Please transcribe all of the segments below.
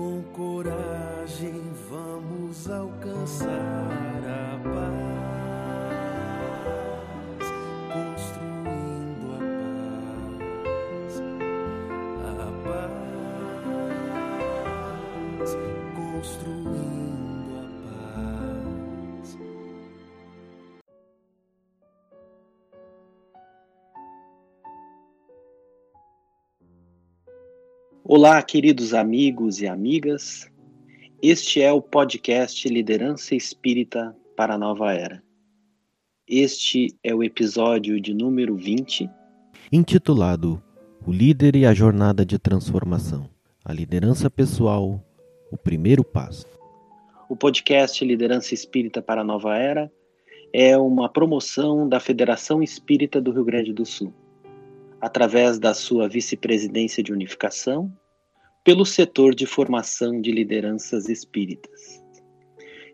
Com coragem vamos alcançar a paz, Olá, queridos amigos e amigas. Este é o podcast Liderança Espírita para a Nova Era. Este é o episódio de número 20, intitulado O Líder e a Jornada de Transformação. A liderança pessoal, o primeiro passo. O podcast Liderança Espírita para a Nova Era é uma promoção da Federação Espírita do Rio Grande do Sul, através da sua vice-presidência de unificação, pelo setor de formação de lideranças espíritas.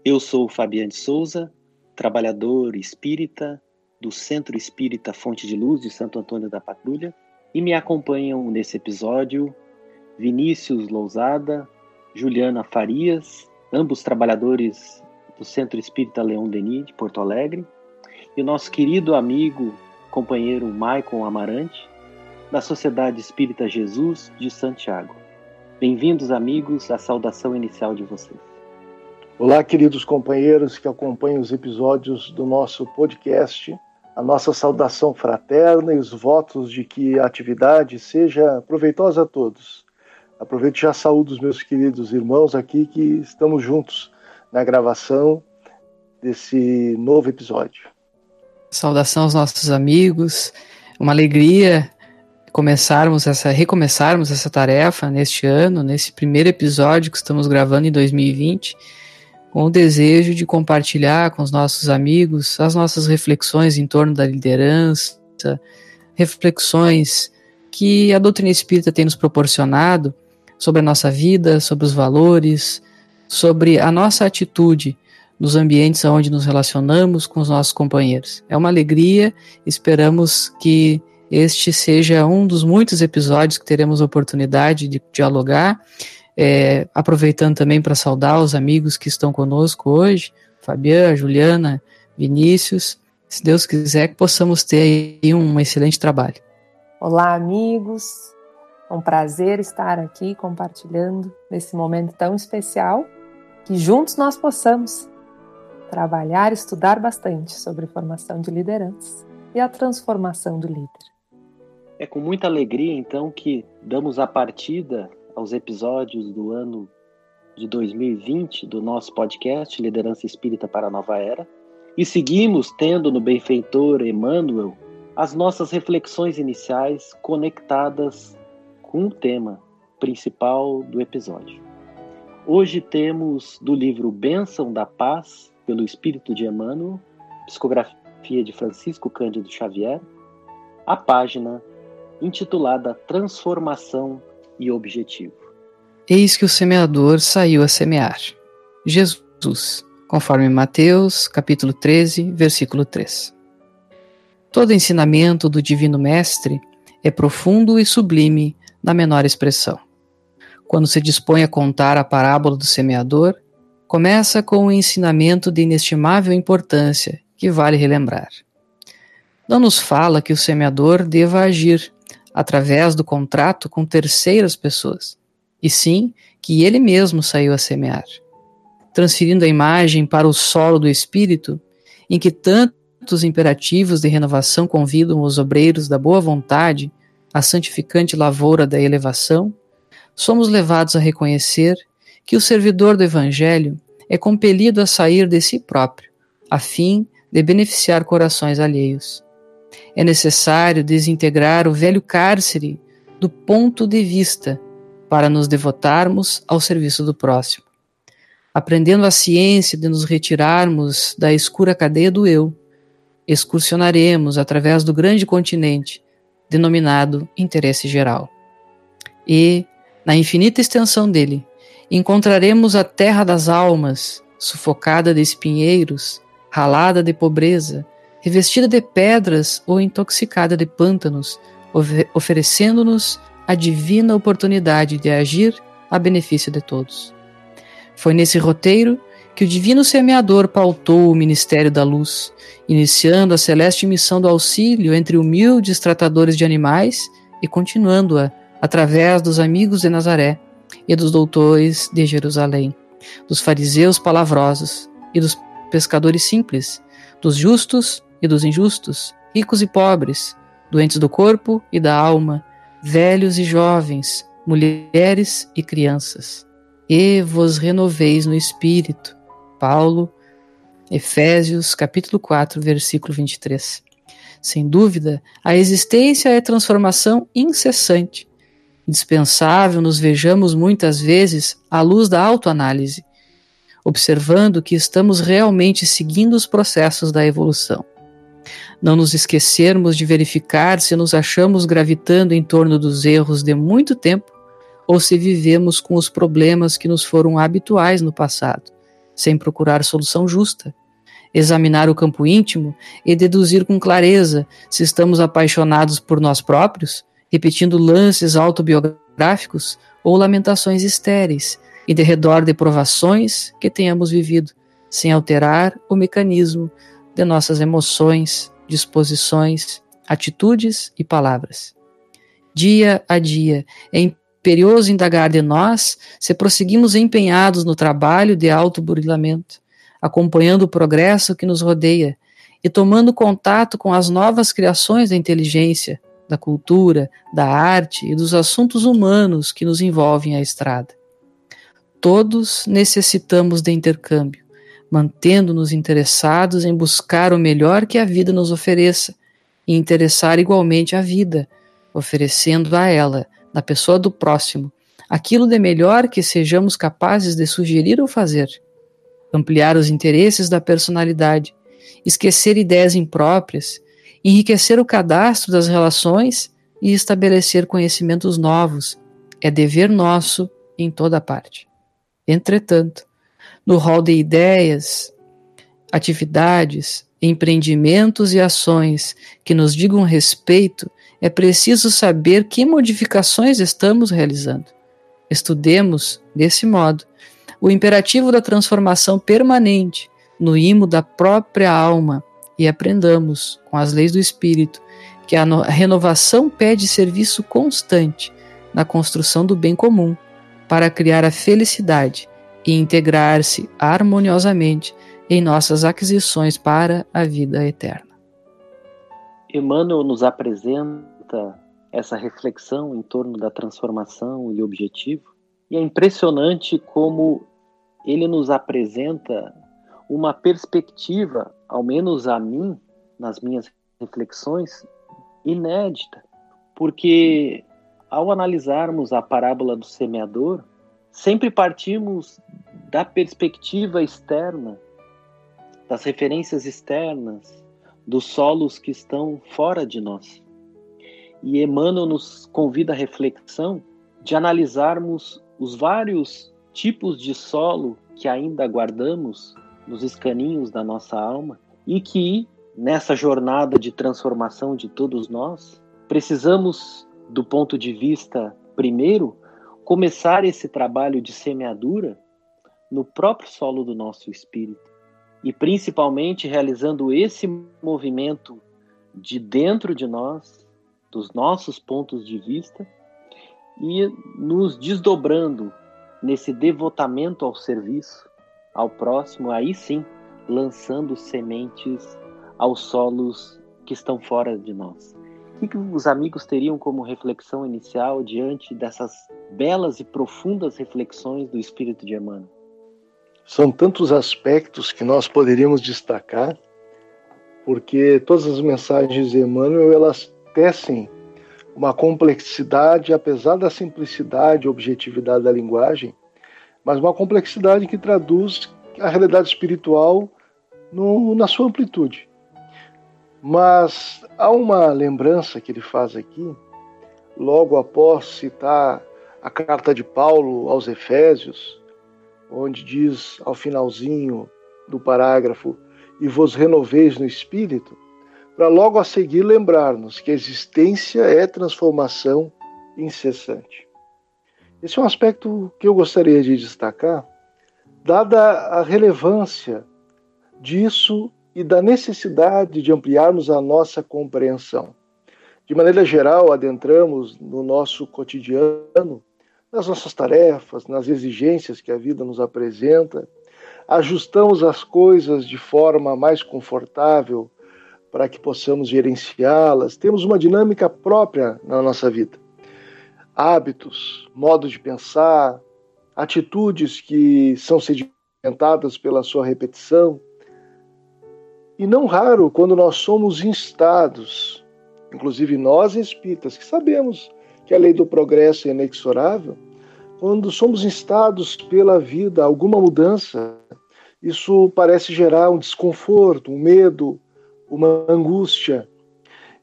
Eu sou Fabiano de Souza, trabalhador espírita do Centro Espírita Fonte de Luz de Santo Antônio da Patrulha, e me acompanham nesse episódio Vinícius Lousada, Juliana Farias, ambos trabalhadores do Centro Espírita Leão Denis de Porto Alegre, e o nosso querido amigo, companheiro Maicon Amarante, da Sociedade Espírita Jesus de Santiago. Bem-vindos, amigos, à saudação inicial de vocês. Olá, queridos companheiros que acompanham os episódios do nosso podcast. A nossa saudação fraterna e os votos de que a atividade seja proveitosa a todos. Aproveito já a saúde dos meus queridos irmãos aqui que estamos juntos na gravação desse novo episódio. Saudação aos nossos amigos, uma alegria começarmos essa, recomeçarmos essa tarefa neste ano, nesse primeiro episódio que estamos gravando em 2020, com o desejo de compartilhar com os nossos amigos as nossas reflexões em torno da liderança, reflexões que a doutrina espírita tem nos proporcionado sobre a nossa vida, sobre os valores, sobre a nossa atitude nos ambientes onde nos relacionamos com os nossos companheiros. É uma alegria, esperamos que este seja um dos muitos episódios que teremos oportunidade de dialogar, é, aproveitando também para saudar os amigos que estão conosco hoje, Fabiana, Juliana, Vinícius, se Deus quiser que possamos ter aí um excelente trabalho. Olá, amigos. É um prazer estar aqui compartilhando nesse momento tão especial que juntos nós possamos trabalhar estudar bastante sobre formação de lideranças e a transformação do líder. É com muita alegria, então, que damos a partida aos episódios do ano de 2020 do nosso podcast Liderança Espírita para a Nova Era e seguimos tendo no benfeitor Emmanuel as nossas reflexões iniciais conectadas com o tema principal do episódio. Hoje temos do livro Bênção da Paz, pelo Espírito de Emmanuel, psicografia de Francisco Cândido Xavier, a página intitulada Transformação e Objetivo. Eis que o semeador saiu a semear. Jesus, conforme Mateus, capítulo 13, versículo 3. Todo ensinamento do Divino Mestre é profundo e sublime na menor expressão. Quando se dispõe a contar a parábola do semeador, começa com um ensinamento de inestimável importância que vale relembrar. Não nos fala que o semeador deva agir através do contrato com terceiras pessoas, e sim que ele mesmo saiu a semear, transferindo a imagem para o solo do espírito, em que tantos imperativos de renovação convidam os obreiros da boa vontade à santificante lavoura da elevação, somos levados a reconhecer que o servidor do Evangelho é compelido a sair de si próprio, a fim de beneficiar corações alheios. É necessário desintegrar o velho cárcere do ponto de vista para nos devotarmos ao serviço do próximo. Aprendendo a ciência de nos retirarmos da escura cadeia do eu, excursionaremos através do grande continente, denominado interesse geral. E, na infinita extensão dele, encontraremos a terra das almas, sufocada de espinheiros, ralada de pobreza, revestida de pedras ou intoxicada de pântanos, oferecendo-nos a divina oportunidade de agir a benefício de todos. Foi nesse roteiro que o divino semeador pautou o ministério da luz, iniciando a celeste missão do auxílio entre humildes tratadores de animais e continuando-a através dos amigos de Nazaré e dos doutores de Jerusalém, dos fariseus palavrosos e dos pescadores simples, dos justos e dos injustos, ricos e pobres, doentes do corpo e da alma, velhos e jovens, mulheres e crianças. E vos renoveis no espírito, Paulo, Efésios capítulo 4, versículo 23. Sem dúvida, a existência é transformação incessante. Indispensável nos vejamos muitas vezes à luz da autoanálise, observando que estamos realmente seguindo os processos da evolução. Não nos esquecermos de verificar se nos achamos gravitando em torno dos erros de muito tempo ou se vivemos com os problemas que nos foram habituais no passado sem procurar solução justa. Examinar o campo íntimo e deduzir com clareza se estamos apaixonados por nós próprios, repetindo lances autobiográficos ou lamentações estéreis, e de redor de provações que tenhamos vivido, sem alterar o mecanismo de nossas emoções, disposições, atitudes e palavras. Dia a dia, em imperioso indagar de nós se prosseguimos empenhados no trabalho de autoburilamento, acompanhando o progresso que nos rodeia e tomando contato com as novas criações da inteligência, da cultura, da arte e dos assuntos humanos que nos envolvem a estrada. Todos necessitamos de intercâmbio, mantendo-nos interessados em buscar o melhor que a vida nos ofereça e interessar igualmente a vida, oferecendo a ela na pessoa do próximo, aquilo de melhor que sejamos capazes de sugerir ou fazer, ampliar os interesses da personalidade, esquecer ideias impróprias, enriquecer o cadastro das relações e estabelecer conhecimentos novos é dever nosso em toda parte. Entretanto, no rol de ideias, atividades, empreendimentos e ações que nos digam respeito é preciso saber que modificações estamos realizando. Estudemos, desse modo, o imperativo da transformação permanente no imo da própria alma e aprendamos, com as leis do Espírito, que a renovação pede serviço constante na construção do bem comum para criar a felicidade e integrar-se harmoniosamente em nossas aquisições para a vida eterna. Emmanuel nos apresenta essa reflexão em torno da transformação e objetivo, e é impressionante como ele nos apresenta uma perspectiva, ao menos a mim, nas minhas reflexões, inédita, porque ao analisarmos a parábola do semeador, sempre partimos da perspectiva externa, das referências externas, dos solos que estão fora de nós. E Emmanuel nos convida à reflexão de analisarmos os vários tipos de solo que ainda guardamos nos escaninhos da nossa alma e que, nessa jornada de transformação de todos nós, precisamos, do ponto de vista primeiro, começar esse trabalho de semeadura no próprio solo do nosso espírito e principalmente realizando esse movimento de dentro de nós, dos nossos pontos de vista e nos desdobrando nesse devotamento ao serviço, ao próximo, aí sim, lançando sementes aos solos que estão fora de nós. O que os amigos teriam como reflexão inicial diante dessas belas e profundas reflexões do Espírito de Emmanuel? São tantos aspectos que nós poderíamos destacar, porque todas as mensagens de Emmanuel elas tecem uma complexidade, apesar da simplicidade e objetividade da linguagem, mas uma complexidade que traduz a realidade espiritual no, na sua amplitude. Mas há uma lembrança que ele faz aqui, logo após citar a carta de Paulo aos Efésios, onde diz ao finalzinho do parágrafo: E vos renoveis no espírito, para logo a seguir lembrar-nos que a existência é transformação incessante. Esse é um aspecto que eu gostaria de destacar, dada a relevância disso e da necessidade de ampliarmos a nossa compreensão. De maneira geral, adentramos no nosso cotidiano, nas nossas tarefas, nas exigências que a vida nos apresenta, ajustamos as coisas de forma mais confortável para que possamos gerenciá-las. Temos uma dinâmica própria na nossa vida. Hábitos, modos de pensar, atitudes que são sedimentadas pela sua repetição. E não raro, quando nós somos instados inclusive nós espíritas, que sabemos que a lei do progresso é inexorável, quando somos instados pela vida alguma mudança, isso parece gerar um desconforto, um medo, uma angústia.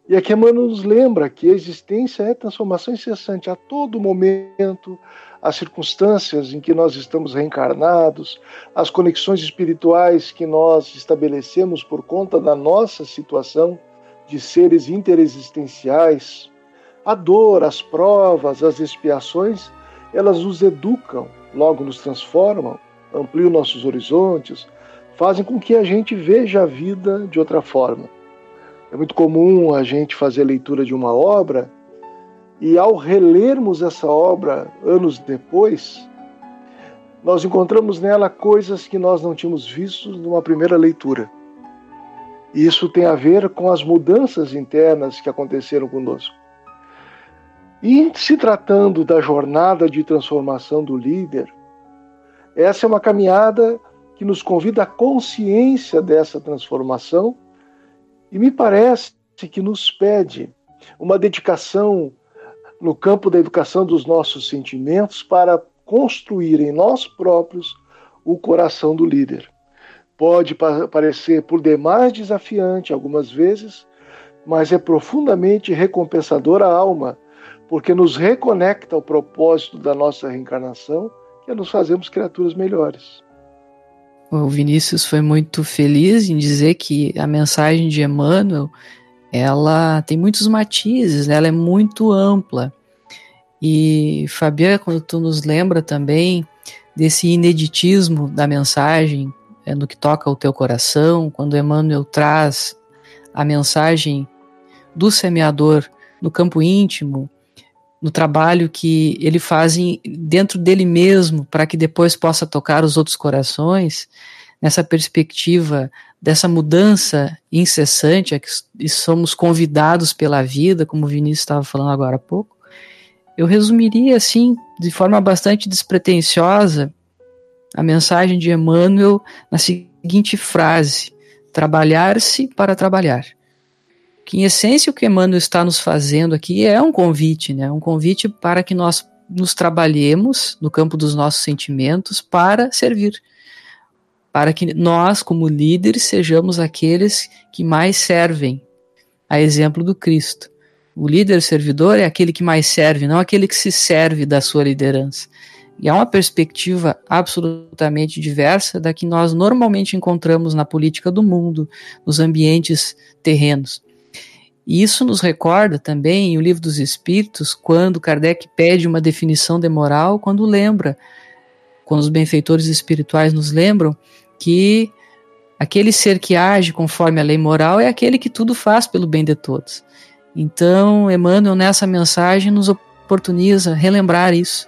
E aqui Emmanuel nos lembra que a existência é transformação incessante a todo momento, as circunstâncias em que nós estamos reencarnados, as conexões espirituais que nós estabelecemos por conta da nossa situação de seres interexistenciais, a dor, as provas, as expiações, elas nos educam, logo nos transformam, ampliam nossos horizontes, fazem com que a gente veja a vida de outra forma. É muito comum a gente fazer a leitura de uma obra e, ao relermos essa obra anos depois, nós encontramos nela coisas que nós não tínhamos visto numa primeira leitura. E isso tem a ver com as mudanças internas que aconteceram conosco. E se tratando da jornada de transformação do líder, essa é uma caminhada que nos convida à consciência dessa transformação e me parece que nos pede uma dedicação no campo da educação dos nossos sentimentos para construir em nós próprios o coração do líder. Pode parecer por demais desafiante algumas vezes, mas é profundamente recompensador à alma, porque nos reconecta ao propósito da nossa reencarnação, que é nos fazermos criaturas melhores. O Vinícius foi muito feliz em dizer que a mensagem de Emmanuel ela tem muitos matizes, né? ela é muito ampla. E Fabiana, quando tu nos lembra também desse ineditismo da mensagem, é, no que toca ao teu coração, quando Emmanuel traz a mensagem do semeador no campo íntimo, no trabalho que ele faz em, dentro dele mesmo, para que depois possa tocar os outros corações, nessa perspectiva dessa mudança incessante a que somos convidados pela vida, como o Vinícius estava falando agora há pouco, eu resumiria assim, de forma bastante despretensiosa, a mensagem de Emmanuel na seguinte frase: trabalhar-se para trabalhar. Que em essência o que Emmanuel está nos fazendo aqui é um convite, né? Um convite para que nós nos trabalhemos no campo dos nossos sentimentos para servir. Para que nós, como líderes, sejamos aqueles que mais servem, a exemplo do Cristo. O líder servidor é aquele que mais serve, não aquele que se serve da sua liderança. E é uma perspectiva absolutamente diversa da que nós normalmente encontramos na política do mundo, nos ambientes terrenos. E isso nos recorda também o Livro dos Espíritos, quando Kardec pede uma definição de moral, quando lembra, quando os benfeitores espirituais nos lembram que aquele ser que age conforme a lei moral é aquele que tudo faz pelo bem de todos. Então, Emmanuel, nessa mensagem, nos oportuniza relembrar isso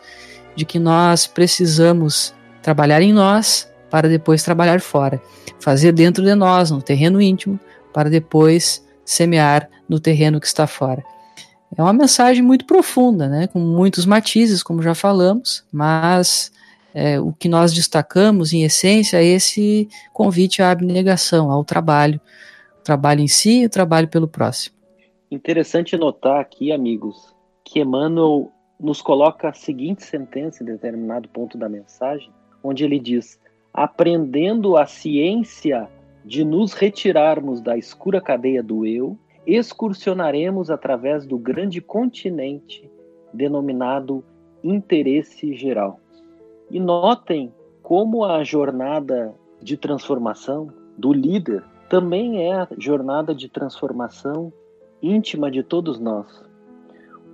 de que nós precisamos trabalhar em nós para depois trabalhar fora, fazer dentro de nós, no terreno íntimo, para depois semear no terreno que está fora. É uma mensagem muito profunda, né, com muitos matizes, como já falamos, mas é, o que nós destacamos, em essência, é esse convite à abnegação, ao trabalho, o trabalho em si e o trabalho pelo próximo. Interessante notar aqui, amigos, que Emmanuel nos coloca a seguinte sentença em determinado ponto da mensagem, onde ele diz: aprendendo a ciência de nos retirarmos da escura cadeia do eu, excursionaremos através do grande continente denominado interesse geral. E notem como a jornada de transformação do líder também é a jornada de transformação íntima de todos nós.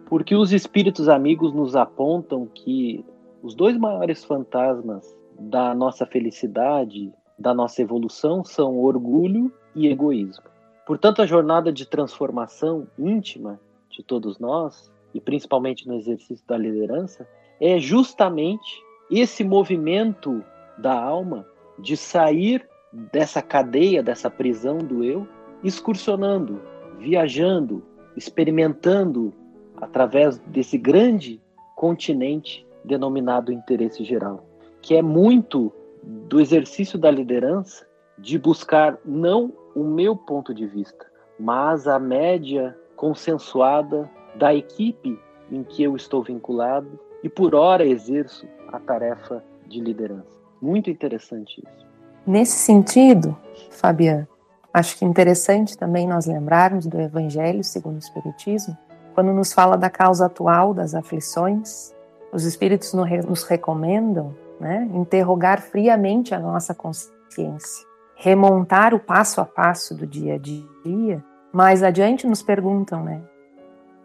Porque os espíritos amigos nos apontam que os dois maiores fantasmas da nossa felicidade, da nossa evolução, são orgulho e egoísmo. Portanto, a jornada de transformação íntima de todos nós, e principalmente no exercício da liderança, é justamente esse movimento da alma de sair dessa cadeia, dessa prisão do eu, excursionando, viajando, experimentando através desse grande continente denominado interesse geral, que é muito do exercício da liderança de buscar não o meu ponto de vista, mas a média consensuada da equipe em que eu estou vinculado e por hora exerço a tarefa de liderança. Muito interessante isso. Nesse sentido, Fabiano, acho que interessante também nós lembrarmos do Evangelho segundo o Espiritismo, quando nos fala da causa atual das aflições, os Espíritos nos recomendam né, interrogar friamente a nossa consciência, remontar o passo a passo do dia a dia. Mais adiante nos perguntam, né,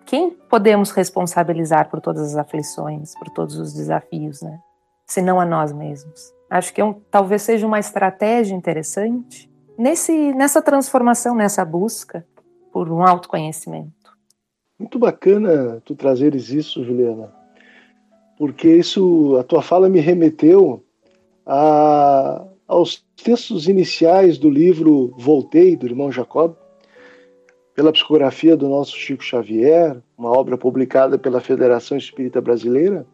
quem podemos responsabilizar por todas as aflições, por todos os desafios, né? Se não a nós mesmos. Acho que é um, talvez seja uma estratégia interessante nesse, nessa transformação, nessa busca por um autoconhecimento. Muito bacana tu trazeres isso, Juliana, porque isso, a tua fala me remeteu a, aos textos iniciais do livro Voltei, do irmão Jacob, pela psicografia do nosso Chico Xavier, uma obra publicada pela Federação Espírita Brasileira,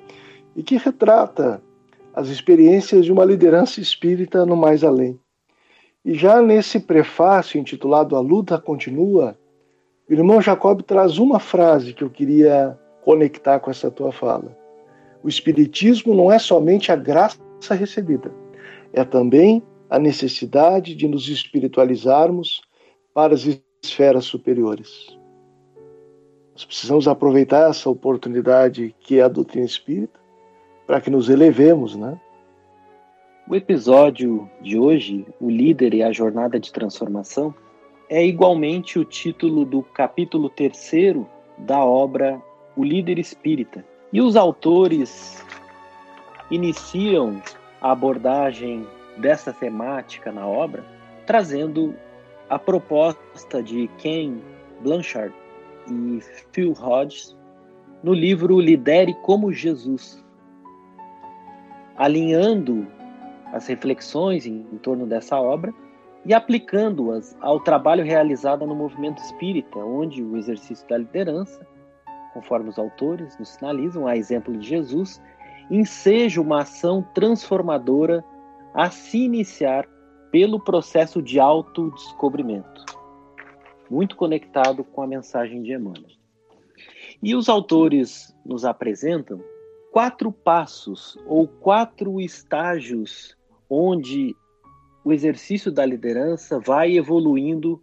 e que retrata as experiências de uma liderança espírita no mais além. E já nesse prefácio intitulado A Luta Continua, o irmão Jacob traz uma frase que eu queria conectar com essa tua fala. O Espiritismo não é somente a graça recebida, é também a necessidade de nos espiritualizarmos para as esferas superiores. Nós precisamos aproveitar essa oportunidade que é a doutrina espírita para que nos elevemos, né? O episódio de hoje, O Líder e a Jornada de Transformação, é igualmente o título do capítulo terceiro da obra O Líder Espírita. E os autores iniciam a abordagem dessa temática na obra trazendo a proposta de Ken Blanchard e Phil Hodges no livro Lidere como Jesus, alinhando as reflexões em, em torno dessa obra e aplicando-as ao trabalho realizado no movimento espírita, onde o exercício da liderança, conforme os autores nos sinalizam, a exemplo de Jesus, enseja uma ação transformadora a se iniciar pelo processo de autodescobrimento, muito conectado com a mensagem de Emmanuel. E os autores nos apresentam quatro passos ou quatro estágios onde o exercício da liderança vai evoluindo,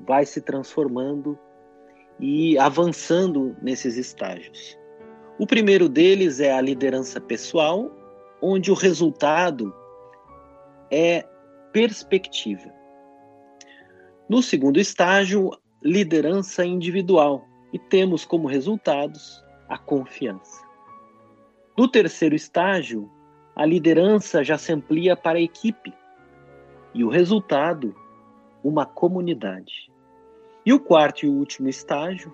vai se transformando e avançando nesses estágios. O primeiro deles é a liderança pessoal, onde o resultado é perspectiva. No segundo estágio, liderança individual, e temos como resultados a confiança. No terceiro estágio, a liderança já se amplia para a equipe, e o resultado, uma comunidade. E o quarto e último estágio,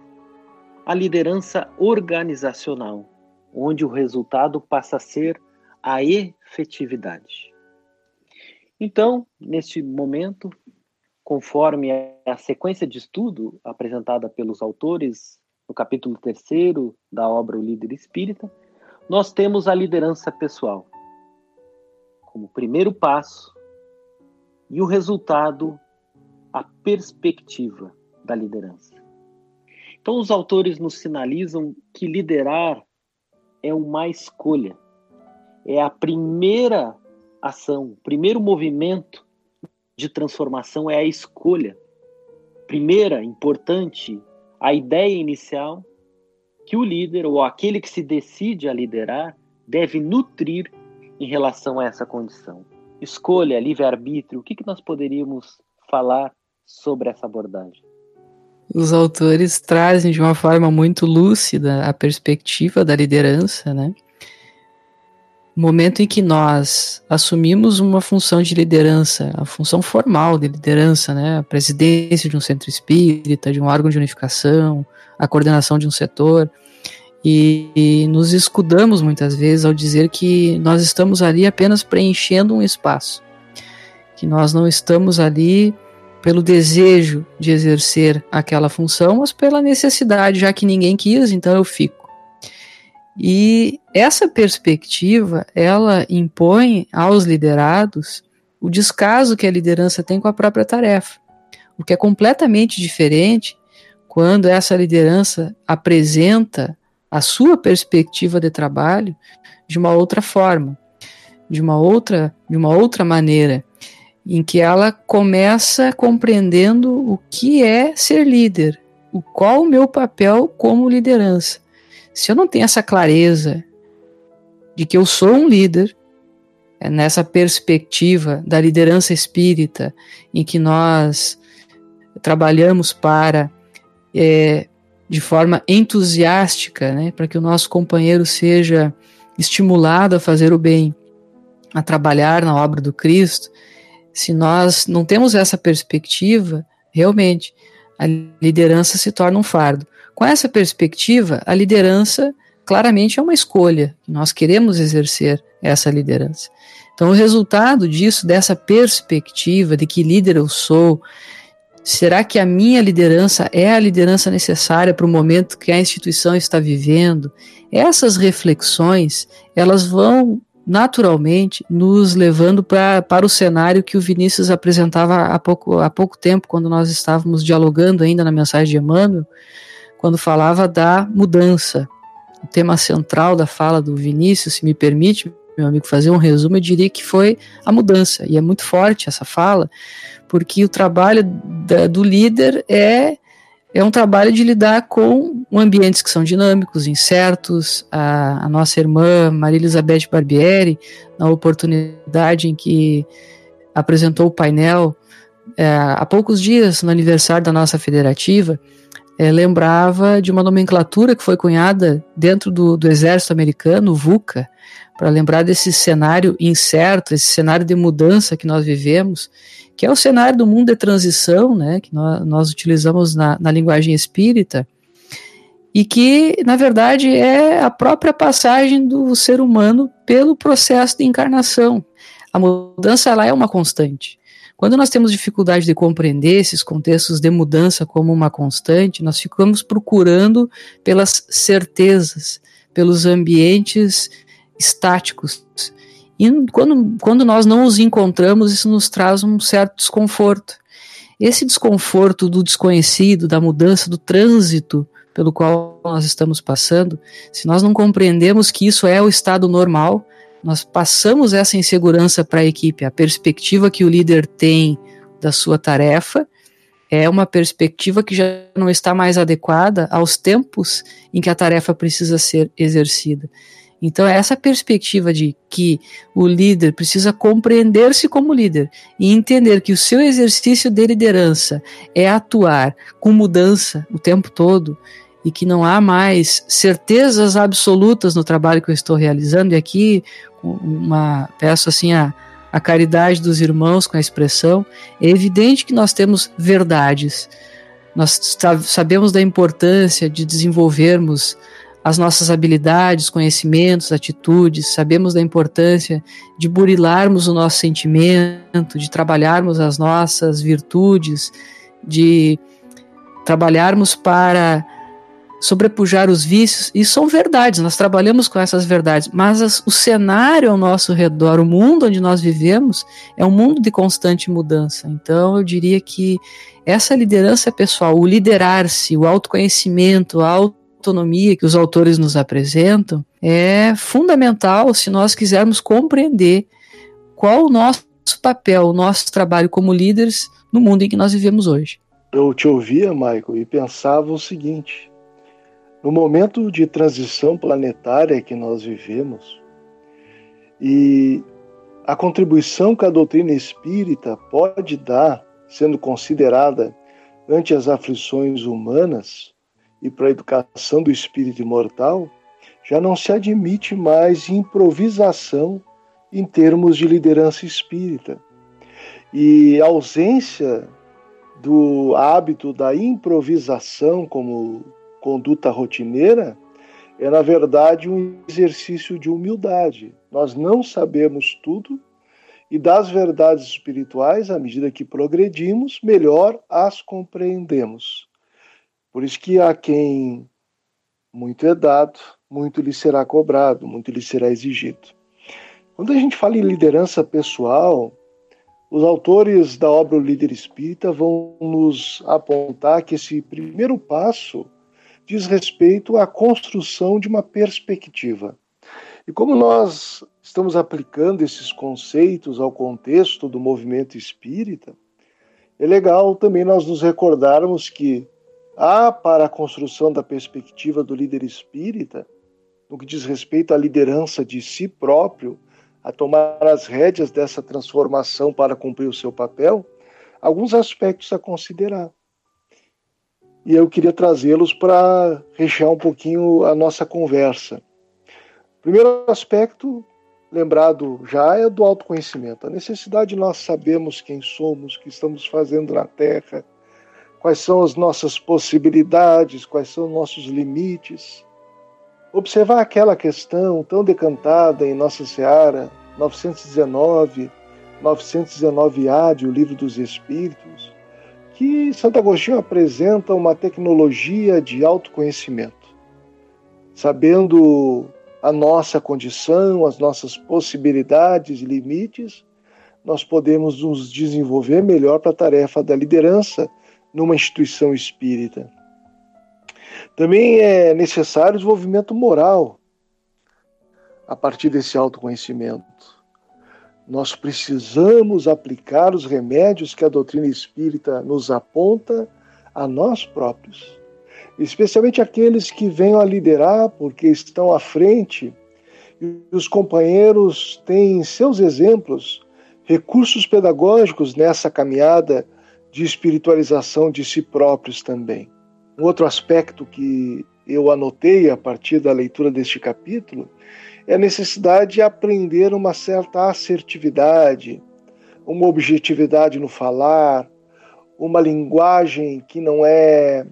a liderança organizacional, onde o resultado passa a ser a efetividade. Então, neste momento, conforme a sequência de estudo apresentada pelos autores no capítulo 3 da obra O Líder Espírita, nós temos a liderança pessoal como primeiro passo e o resultado, a perspectiva da liderança. Então, os autores nos sinalizam que liderar é uma escolha, é a primeira ação, o primeiro movimento de transformação é a escolha. Primeira, importante, a ideia inicial que o líder ou aquele que se decide a liderar deve nutrir em relação a essa condição. Escolha, livre-arbítrio, o que, que nós poderíamos falar sobre essa abordagem? Os autores trazem de uma forma muito lúcida a perspectiva da liderança, né? momento em que nós assumimos uma função de liderança, a função formal de liderança, né, a presidência de um centro espírita, de um órgão de unificação, a coordenação de um setor, e, e nos escudamos muitas vezes ao dizer que nós estamos ali apenas preenchendo um espaço, que nós não estamos ali pelo desejo de exercer aquela função, mas pela necessidade, já que ninguém quis, então eu fico. E essa perspectiva, ela impõe aos liderados o descaso que a liderança tem com a própria tarefa, o que é completamente diferente quando essa liderança apresenta a sua perspectiva de trabalho de uma outra forma, de uma outra, de uma outra maneira, em que ela começa compreendendo o que é ser líder, o qual o meu papel como liderança. Se eu não tenho essa clareza de que eu sou um líder, é nessa perspectiva da liderança espírita, em que nós trabalhamos para, é, de forma entusiástica, né, para que o nosso companheiro seja estimulado a fazer o bem, a trabalhar na obra do Cristo, se nós não temos essa perspectiva, realmente a liderança se torna um fardo. Com essa perspectiva, a liderança claramente é uma escolha. Nós queremos exercer essa liderança. Então, o resultado disso, dessa perspectiva de que líder eu sou, será que a minha liderança é a liderança necessária para o momento que a instituição está vivendo? Essas reflexões, elas vão naturalmente nos levando pra, para o cenário que o Vinícius apresentava há pouco, há pouco tempo, quando nós estávamos dialogando ainda na mensagem de Emmanuel, quando falava da mudança. O tema central da fala do Vinícius, se me permite, meu amigo, fazer um resumo, eu diria que foi a mudança. E é muito forte essa fala, porque o trabalho da, do líder é é um trabalho de lidar com ambientes que são dinâmicos, incertos. A, a nossa irmã Maria Elizabeth Barbieri, na oportunidade em que apresentou o painel é, há poucos dias, no aniversário da nossa federativa, é, lembrava de uma nomenclatura que foi cunhada dentro do, do exército americano, VUCA, para lembrar desse cenário incerto, esse cenário de mudança que nós vivemos, que é o cenário do mundo de transição, né, que nós, nós utilizamos na, na linguagem espírita, e que, na verdade, é a própria passagem do ser humano pelo processo de encarnação. A mudança ela é uma constante. Quando nós temos dificuldade de compreender esses contextos de mudança como uma constante, nós ficamos procurando pelas certezas, pelos ambientes estáticos. E quando, quando nós não os encontramos, isso nos traz um certo desconforto. Esse desconforto do desconhecido, da mudança, do trânsito pelo qual nós estamos passando, se nós não compreendemos que isso é o estado normal, nós passamos essa insegurança para a equipe. A perspectiva que o líder tem da sua tarefa é uma perspectiva que já não está mais adequada aos tempos em que a tarefa precisa ser exercida. Então, essa perspectiva de que o líder precisa compreender-se como líder e entender que o seu exercício de liderança é atuar com mudança o tempo todo e que não há mais certezas absolutas no trabalho que eu estou realizando. E aqui, uma, peço assim a, a caridade dos irmãos com a expressão: é evidente que nós temos verdades. Nós sabemos da importância de desenvolvermos as nossas habilidades, conhecimentos, atitudes, sabemos da importância de burilarmos o nosso sentimento, de trabalharmos as nossas virtudes, de trabalharmos para sobrepujar os vícios, e são verdades, nós trabalhamos com essas verdades, mas as, o cenário ao nosso redor, o mundo onde nós vivemos, é um mundo de constante mudança. Então, eu diria que essa liderança pessoal, o liderar-se, o autoconhecimento, a auto autonomia que os autores nos apresentam é fundamental se nós quisermos compreender qual o nosso papel, o nosso trabalho como líderes no mundo em que nós vivemos hoje. Eu te ouvia, Michael, e pensava o seguinte: no momento de transição planetária que nós vivemos, e a contribuição que a doutrina espírita pode dar, sendo considerada ante as aflições humanas e para a educação do espírito imortal, já não se admite mais improvisação em termos de liderança espírita. E a ausência do hábito da improvisação como conduta rotineira é, na verdade, um exercício de humildade. Nós não sabemos tudo e das verdades espirituais, à medida que progredimos, melhor as compreendemos. Por isso que a quem muito é dado, muito lhe será cobrado, muito lhe será exigido. Quando a gente fala em liderança pessoal, os autores da obra O Líder Espírita vão nos apontar que esse primeiro passo diz respeito à construção de uma perspectiva. E como nós estamos aplicando esses conceitos ao contexto do movimento espírita, é legal também nós nos recordarmos que há para a construção da perspectiva do líder espírita, no que diz respeito à liderança de si próprio, a tomar as rédeas dessa transformação para cumprir o seu papel, alguns aspectos a considerar e eu queria trazê-los para rechear um pouquinho a nossa conversa. Primeiro aspecto, lembrado já, é do autoconhecimento. A necessidade de nós sabermos quem somos, o que estamos fazendo na Terra, quais são as nossas possibilidades, quais são os nossos limites. Observar aquela questão tão decantada em Nossa Seara, 919, 919A de O Livro dos Espíritos, que Santo Agostinho apresenta uma tecnologia de autoconhecimento, sabendo a nossa condição, as nossas possibilidades e limites, nós podemos nos desenvolver melhor para a tarefa da liderança numa instituição espírita. Também é necessário desenvolvimento moral a partir desse autoconhecimento. Nós precisamos aplicar os remédios que a doutrina espírita nos aponta a nós próprios, especialmente aqueles que venham a liderar porque estão à frente e os companheiros têm seus exemplos, recursos pedagógicos nessa caminhada de espiritualização de si próprios também. Um outro aspecto que eu anotei a partir da leitura deste capítulo é a necessidade de aprender uma certa assertividade, uma objetividade no falar, uma linguagem que não é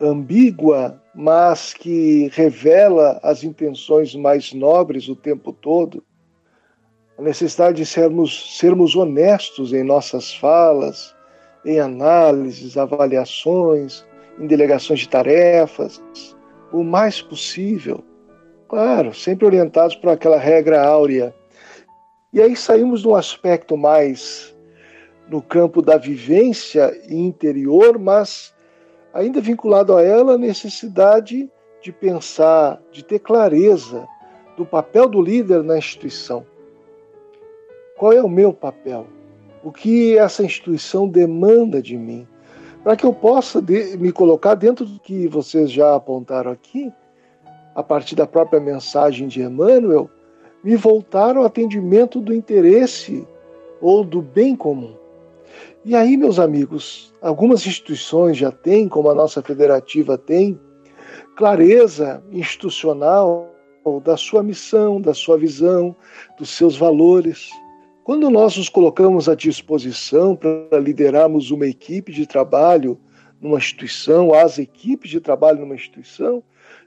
ambígua, mas que revela as intenções mais nobres o tempo todo. A necessidade de sermos, sermos honestos em nossas falas, em análises, avaliações, em delegações de tarefas, o mais possível Claro, sempre orientados por aquela regra áurea. E aí saímos de um aspecto mais no campo da vivência interior, mas ainda vinculado a ela a necessidade de pensar, de ter clareza do papel do líder na instituição. Qual é o meu papel? O que essa instituição demanda de mim? Para que eu possa me colocar dentro do que vocês já apontaram aqui, a partir da própria mensagem de Emmanuel, me voltar ao atendimento do interesse ou do bem comum. E aí, meus amigos, algumas instituições já têm, como a nossa federativa tem, clareza institucional da sua missão, da sua visão, dos seus valores. Quando nós nos colocamos à disposição para liderarmos uma equipe de trabalho numa instituição, as equipes de trabalho numa instituição,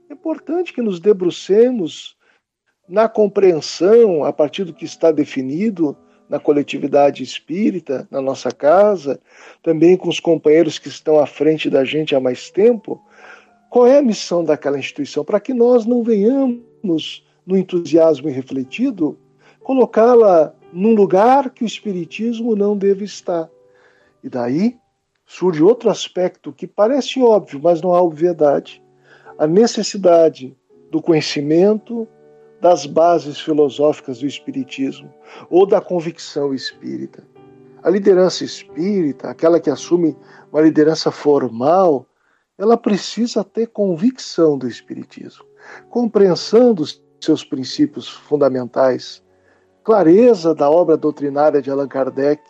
é importante que nos debrucemos na compreensão, a partir do que está definido na coletividade espírita, na nossa casa, também com os companheiros que estão à frente da gente há mais tempo, qual é a missão daquela instituição, para que nós não venhamos, no entusiasmo irrefletido, colocá-la num lugar que o Espiritismo não deve estar. E daí surge outro aspecto que parece óbvio, mas não há obviedade a necessidade do conhecimento das bases filosóficas do Espiritismo ou da convicção espírita. A liderança espírita, aquela que assume uma liderança formal, ela precisa ter convicção do Espiritismo, compreensão dos seus princípios fundamentais, clareza da obra doutrinária de Allan Kardec,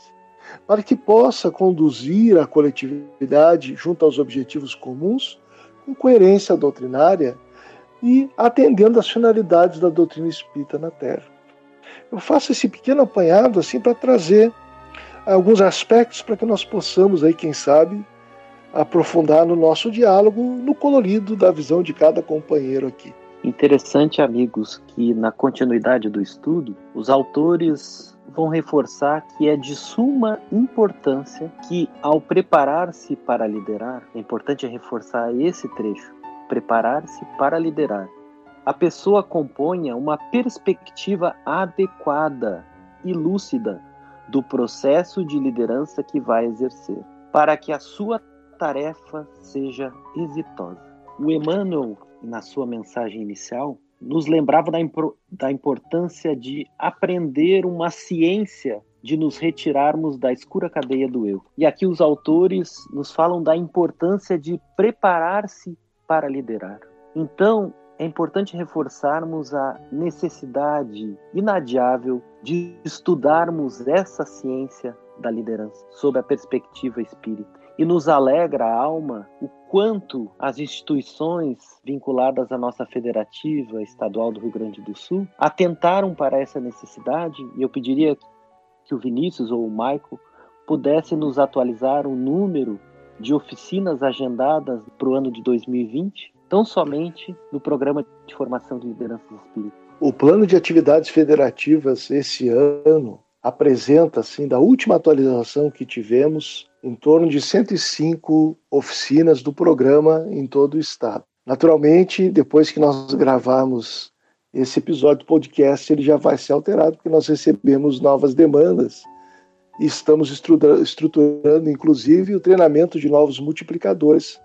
para que possa conduzir a coletividade junto aos objetivos comuns com coerência doutrinária e atendendo às finalidades da doutrina espírita na Terra. Eu faço esse pequeno apanhado assim para trazer alguns aspectos para que nós possamos aí, quem sabe, aprofundar no nosso diálogo, no colorido da visão de cada companheiro aqui. Interessante, amigos, que na continuidade do estudo, os autores vão reforçar que é de suma importância que, ao preparar-se para liderar, é importante reforçar esse trecho: preparar-se para liderar. A pessoa componha uma perspectiva adequada e lúcida do processo de liderança que vai exercer, para que a sua tarefa seja exitosa. O Emmanuel, na sua mensagem inicial, nos lembrava da, da importância de aprender uma ciência de nos retirarmos da escura cadeia do eu. E aqui os autores nos falam da importância de preparar-se para liderar. Então, é importante reforçarmos a necessidade inadiável de estudarmos essa ciência da liderança sob a perspectiva espírita e nos alegra a alma o quanto as instituições vinculadas à nossa federativa estadual do Rio Grande do Sul atentaram para essa necessidade, e eu pediria que o Vinícius ou o Maico pudesse nos atualizar o número de oficinas agendadas para o ano de 2020, tão somente no programa de formação de lideranças espíritas. O plano de atividades federativas esse ano apresenta, assim, da última atualização que tivemos, em torno de 105 oficinas do programa em todo o estado. Naturalmente, depois que nós gravarmos esse episódio do podcast, ele já vai ser alterado, porque nós recebemos novas demandas e estamos estruturando, inclusive, o treinamento de novos multiplicadores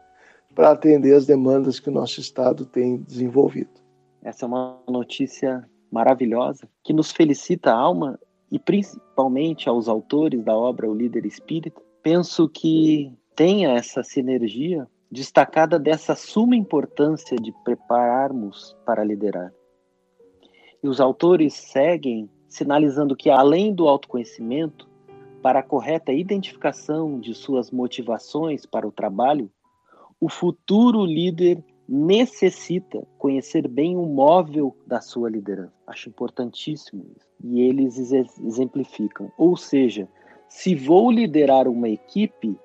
para atender as demandas que o nosso estado tem desenvolvido. Essa é uma notícia maravilhosa que nos felicita a alma e principalmente aos autores da obra O Líder Espírita, penso que tenha essa sinergia destacada dessa suma importância de prepararmos para liderar. E os autores seguem sinalizando que, além do autoconhecimento, para a correta identificação de suas motivações para o trabalho, o futuro líder necessita conhecer bem o móvel da sua liderança. Acho importantíssimo isso. E eles exemplificam. Ou seja, se vou liderar uma equipe,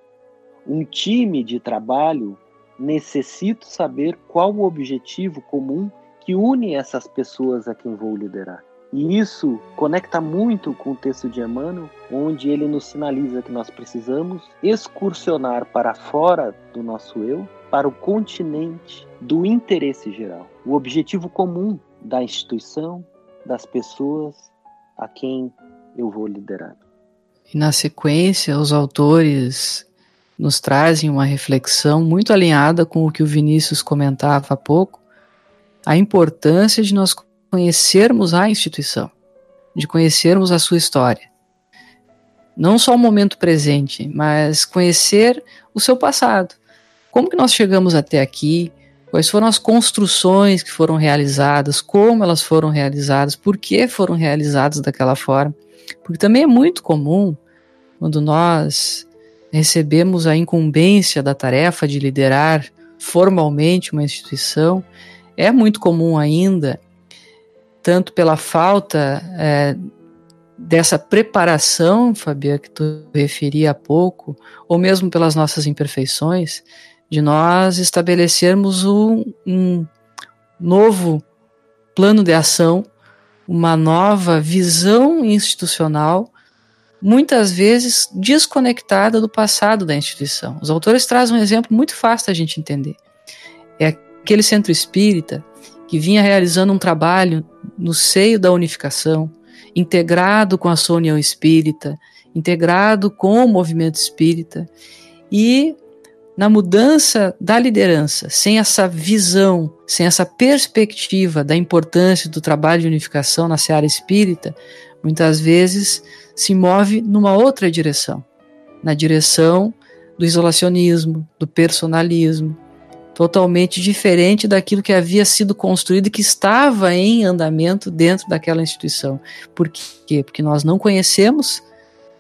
um time de trabalho, necessito saber qual o objetivo comum que une essas pessoas a quem vou liderar. E isso conecta muito com o texto de Emmanuel, onde ele nos sinaliza que nós precisamos excursionar para fora do nosso eu para o continente do interesse geral, o objetivo comum da instituição, das pessoas a quem eu vou liderar. E na sequência, os autores nos trazem uma reflexão muito alinhada com o que o Vinícius comentava há pouco, a importância de nós conhecermos a instituição, de conhecermos a sua história. Não só o momento presente, mas conhecer o seu passado, como que nós chegamos até aqui, quais foram as construções que foram realizadas, como elas foram realizadas, por que foram realizadas daquela forma. Porque também é muito comum, quando nós recebemos a incumbência da tarefa de liderar formalmente uma instituição, é muito comum ainda, tanto pela falta é, dessa preparação, Fabiana, que tu referia há pouco, ou mesmo pelas nossas imperfeições, de nós estabelecermos um, um novo plano de ação, uma nova visão institucional, muitas vezes desconectada do passado da instituição. Os autores trazem um exemplo muito fácil da gente entender. É aquele centro espírita que vinha realizando um trabalho no seio da unificação, integrado com a sua união espírita, integrado com o movimento espírita, e na mudança da liderança, sem essa visão, sem essa perspectiva da importância do trabalho de unificação na seara espírita, muitas vezes se move numa outra direção na direção do isolacionismo, do personalismo, totalmente diferente daquilo que havia sido construído e que estava em andamento dentro daquela instituição. Por quê? Porque nós não conhecemos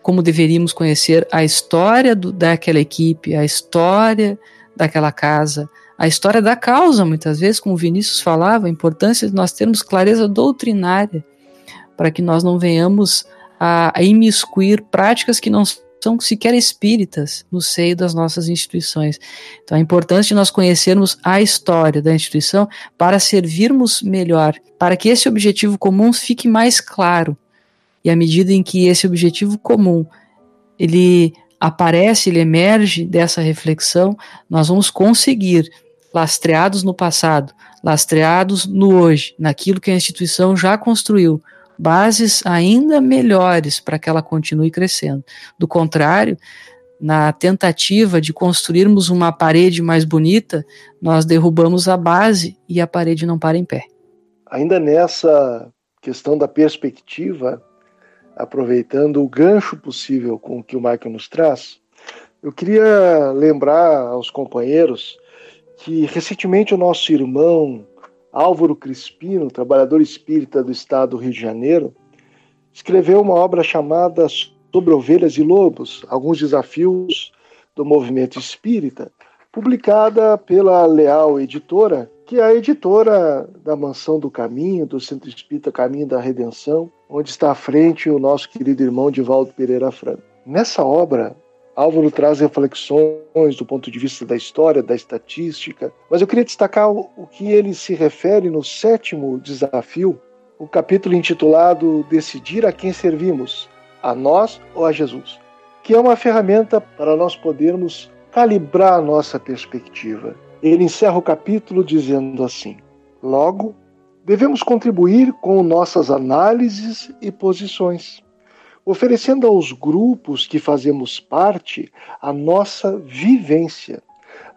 como deveríamos conhecer a história do, daquela equipe, a história daquela casa, a história da causa, muitas vezes, como Vinícius falava, a importância de nós termos clareza doutrinária, para que nós não venhamos a, a imiscuir práticas que não são sequer espíritas no seio das nossas instituições. Então é importante nós conhecermos a história da instituição para servirmos melhor, para que esse objetivo comum fique mais claro. E à medida em que esse objetivo comum ele aparece, ele emerge dessa reflexão, nós vamos conseguir lastreados no passado, lastreados no hoje, naquilo que a instituição já construiu, bases ainda melhores para que ela continue crescendo. Do contrário, na tentativa de construirmos uma parede mais bonita, nós derrubamos a base e a parede não para em pé. Ainda nessa questão da perspectiva, aproveitando o gancho possível com que o Michael nos traz, eu queria lembrar aos companheiros que recentemente o nosso irmão Álvaro Crispino, trabalhador espírita do estado do Rio de Janeiro, escreveu uma obra chamada Sobre Ovelhas e Lobos, alguns desafios do movimento espírita, publicada pela Leal Editora, que é a editora da Mansão do Caminho, do Centro Espírita Caminho da Redenção, onde está à frente o nosso querido irmão Divaldo Pereira Franco. Nessa obra, Álvaro traz reflexões do ponto de vista da história, da estatística, mas eu queria destacar o que ele se refere no sétimo desafio, o capítulo intitulado Decidir a quem servimos, a nós ou a Jesus, que é uma ferramenta para nós podermos calibrar a nossa perspectiva. Ele encerra o capítulo dizendo assim: Logo, devemos contribuir com nossas análises e posições oferecendo aos grupos que fazemos parte a nossa vivência,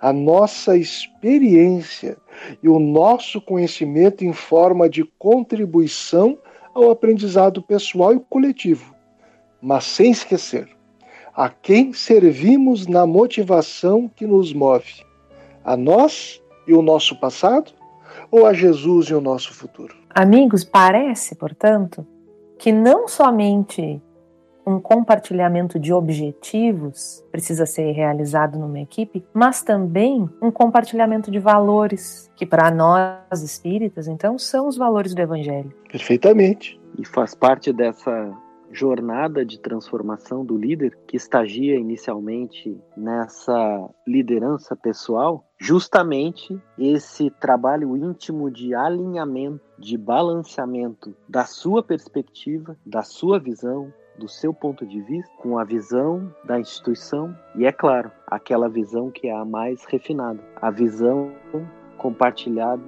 a nossa experiência e o nosso conhecimento em forma de contribuição ao aprendizado pessoal e coletivo, mas sem esquecer a quem servimos na motivação que nos move, a nós e o nosso passado ou a Jesus e o nosso futuro? Amigos, parece, portanto, que não somente um compartilhamento de objetivos precisa ser realizado numa equipe, mas também um compartilhamento de valores, que para nós espíritas, então, são os valores do Evangelho. Perfeitamente. E faz parte dessa jornada de transformação do líder que estagia inicialmente nessa liderança pessoal, justamente esse trabalho íntimo de alinhamento, de balanceamento da sua perspectiva, da sua visão, do seu ponto de vista, com a visão da instituição e, é claro, aquela visão que é a mais refinada, a visão compartilhada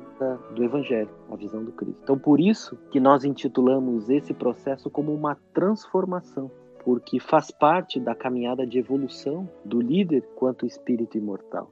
do Evangelho, a visão do Cristo. Então, por isso que nós intitulamos esse processo como uma transformação, porque faz parte da caminhada de evolução do líder quanto espírito imortal.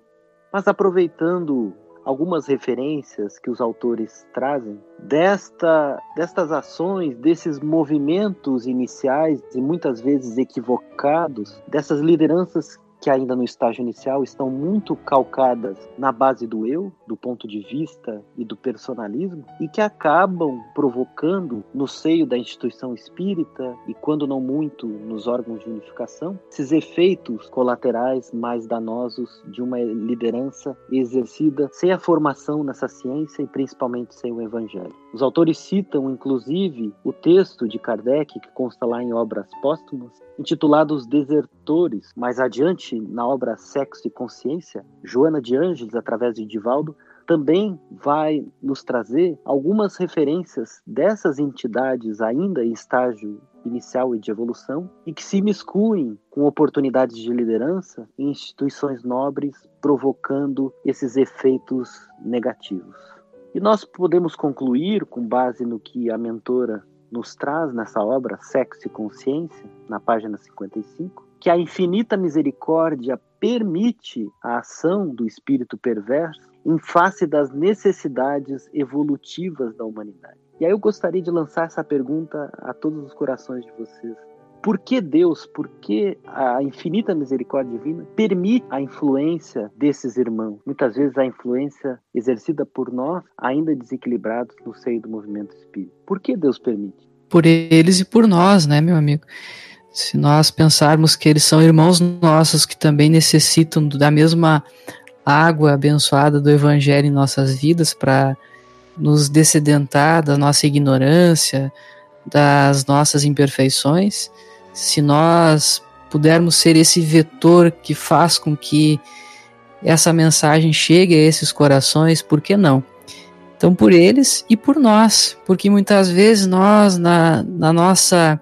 Mas aproveitando algumas referências que os autores trazem desta, destas ações, desses movimentos iniciais e muitas vezes equivocados, dessas lideranças que ainda no estágio inicial estão muito calcadas na base do eu, do ponto de vista e do personalismo, e que acabam provocando no seio da instituição espírita e, quando não muito, nos órgãos de unificação, esses efeitos colaterais mais danosos de uma liderança exercida sem a formação nessa ciência e principalmente sem o evangelho. Os autores citam, inclusive, o texto de Kardec, que consta lá em Obras Póstumas, intitulado Os Desertores. Mais adiante, na obra Sexo e Consciência, Joana de Ângeles, através de Divaldo, também vai nos trazer algumas referências dessas entidades ainda em estágio inicial e de evolução e que se miscuem com oportunidades de liderança em instituições nobres, provocando esses efeitos negativos. E nós podemos concluir, com base no que a mentora nos traz nessa obra Sexo e Consciência, na página 55, que a infinita misericórdia permite a ação do espírito perverso em face das necessidades evolutivas da humanidade. E aí eu gostaria de lançar essa pergunta a todos os corações de vocês. Por que Deus, por que a infinita misericórdia divina permite a influência desses irmãos? Muitas vezes a influência exercida por nós, ainda desequilibrados no seio do movimento espírita. Por que Deus permite? Por eles e por nós, né, meu amigo? Se nós pensarmos que eles são irmãos nossos que também necessitam da mesma água abençoada do Evangelho em nossas vidas para nos descedentar da nossa ignorância, das nossas imperfeições, se nós pudermos ser esse vetor que faz com que essa mensagem chegue a esses corações, por que não? Então, por eles e por nós, porque muitas vezes nós, na, na nossa